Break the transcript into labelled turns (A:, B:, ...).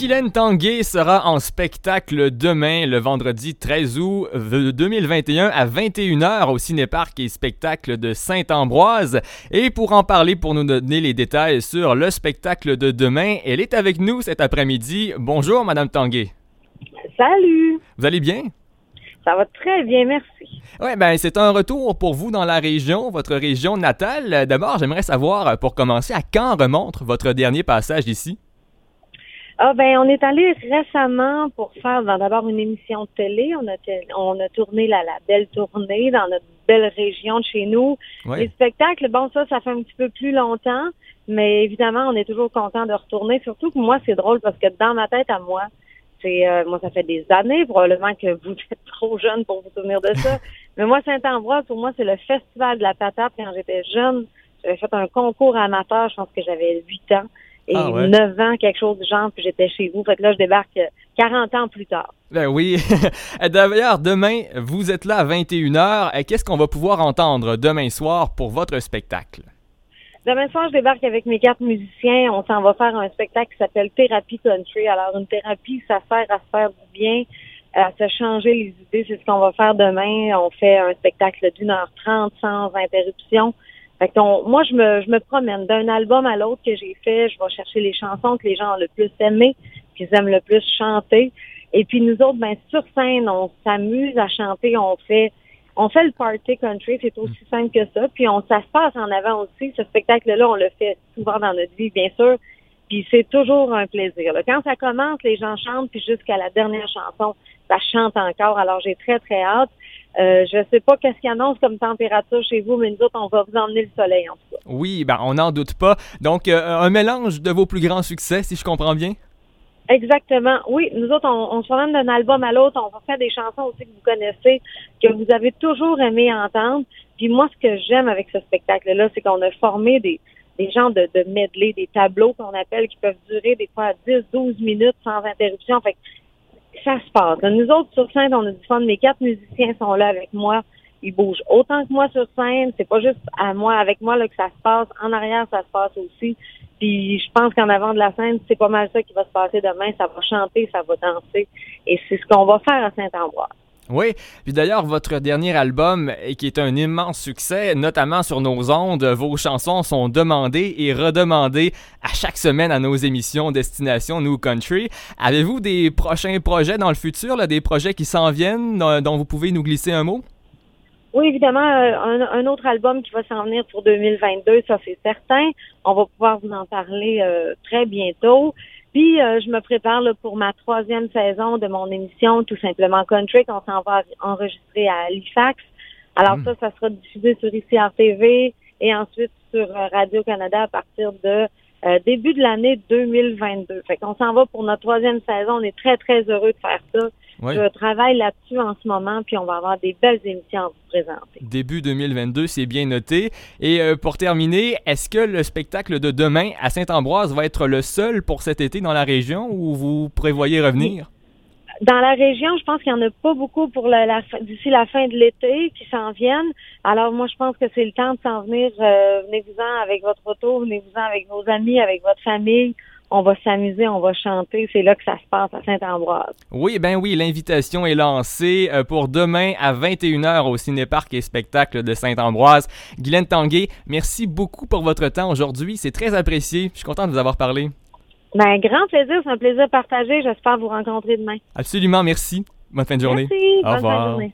A: Guylaine Tanguay sera en spectacle demain, le vendredi 13 août 2021 à 21h au Cinéparc et spectacle de Saint-Ambroise. Et pour en parler, pour nous donner les détails sur le spectacle de demain, elle est avec nous cet après-midi. Bonjour, Madame Tanguay.
B: Salut!
A: Vous allez bien?
B: Ça va très bien, merci.
A: Oui, ben c'est un retour pour vous dans la région, votre région natale. D'abord, j'aimerais savoir, pour commencer, à quand remonte votre dernier passage ici?
B: Ah ben, on est allé récemment pour faire d'abord une émission de télé. On a, on a tourné la, la belle tournée dans notre belle région de chez nous. Les spectacles, bon, ça, ça fait un petit peu plus longtemps, mais évidemment, on est toujours content de retourner. Surtout que moi, c'est drôle parce que dans ma tête à moi, c'est euh, moi, ça fait des années, probablement que vous êtes trop jeune pour vous souvenir de ça. mais moi, Saint-Ambroise, pour moi, c'est le festival de la patate. Quand j'étais jeune, j'avais fait un concours amateur, je pense que j'avais 8 ans et 9 ah ans, quelque chose du genre, puis j'étais chez vous. Fait que là, je débarque 40 ans plus tard.
A: Ben oui. D'ailleurs, demain, vous êtes là à 21h. Qu'est-ce qu'on va pouvoir entendre demain soir pour votre spectacle?
B: Demain soir, je débarque avec mes quatre musiciens. On s'en va faire un spectacle qui s'appelle Thérapie Country. Alors, une thérapie, ça sert à se faire du bien, à se changer les idées. C'est ce qu'on va faire demain. On fait un spectacle d'une heure trente sans interruption. Fait moi, je me, je me promène d'un album à l'autre que j'ai fait. Je vais chercher les chansons que les gens ont le plus aimées, qu'ils aiment le plus chanter. Et puis nous autres, ben sur scène, on s'amuse à chanter. On fait, on fait le party country. C'est aussi simple que ça. Puis on, ça se passe en avant aussi. Ce spectacle-là, on le fait souvent dans notre vie, bien sûr. Puis c'est toujours un plaisir. Quand ça commence, les gens chantent, puis jusqu'à la dernière chanson, ça chante encore. Alors j'ai très très hâte. Euh, je sais pas qu'est-ce qu'il annonce comme température chez vous, mais nous autres, on va vous emmener le soleil en tout cas.
A: Oui, ben on n'en doute pas. Donc, euh, un mélange de vos plus grands succès, si je comprends bien?
B: Exactement. Oui, nous autres, on, on se promène d'un album à l'autre. On va faire des chansons aussi que vous connaissez, que vous avez toujours aimé entendre. Puis moi, ce que j'aime avec ce spectacle-là, c'est qu'on a formé des, des genres de, de medley, des tableaux qu'on appelle, qui peuvent durer des fois 10, 12 minutes sans interruption. Fait ça se passe. Nous autres, sur scène, on a du fun. Mes quatre musiciens sont là avec moi. Ils bougent autant que moi sur scène. C'est pas juste à moi, avec moi, là, que ça se passe. En arrière, ça se passe aussi. Puis je pense qu'en avant de la scène, c'est pas mal ça qui va se passer demain. Ça va chanter, ça va danser. Et c'est ce qu'on va faire à Saint-Ambroise.
A: Oui, puis d'ailleurs, votre dernier album, qui est un immense succès, notamment sur nos ondes, vos chansons sont demandées et redemandées à chaque semaine à nos émissions Destination New Country. Avez-vous des prochains projets dans le futur, des projets qui s'en viennent, dont vous pouvez nous glisser un mot?
B: Oui, évidemment, euh, un, autre album qui va s'en venir pour 2022, ça c'est certain. On va pouvoir vous en parler euh, très bientôt. Puis euh, je me prépare pour ma troisième saison de mon émission Tout simplement Country qu'on s'en va enregistrer à Halifax. Alors hmm. ça, ça sera diffusé sur ICR TV et ensuite sur euh, Radio-Canada à partir de euh, début de l'année 2022. Fait qu'on s'en va pour notre troisième saison. On est très, très heureux de faire ça. Je travaille là-dessus en ce moment, puis on va avoir des belles émissions à vous présenter.
A: Début 2022, c'est bien noté. Et euh, pour terminer, est-ce que le spectacle de demain à Saint-Ambroise va être le seul pour cet été dans la région ou vous prévoyez revenir?
B: Dans la région, je pense qu'il n'y en a pas beaucoup pour la, d'ici la fin de l'été qui s'en viennent. Alors moi, je pense que c'est le temps de s'en venir. Euh, venez-vous-en avec votre auto, venez-vous-en avec vos amis, avec votre famille on va s'amuser, on va chanter. C'est là que ça se passe à Saint-Ambroise.
A: Oui, ben oui, l'invitation est lancée euh, pour demain à 21h au Cinéparc et Spectacle de Saint-Ambroise. Guylaine Tanguay, merci beaucoup pour votre temps aujourd'hui. C'est très apprécié. Je suis content de vous avoir parlé.
B: Ben, grand plaisir. C'est un plaisir partagé. J'espère vous rencontrer demain.
A: Absolument, merci. Bonne fin de journée.
B: Merci. Bonne fin de journée.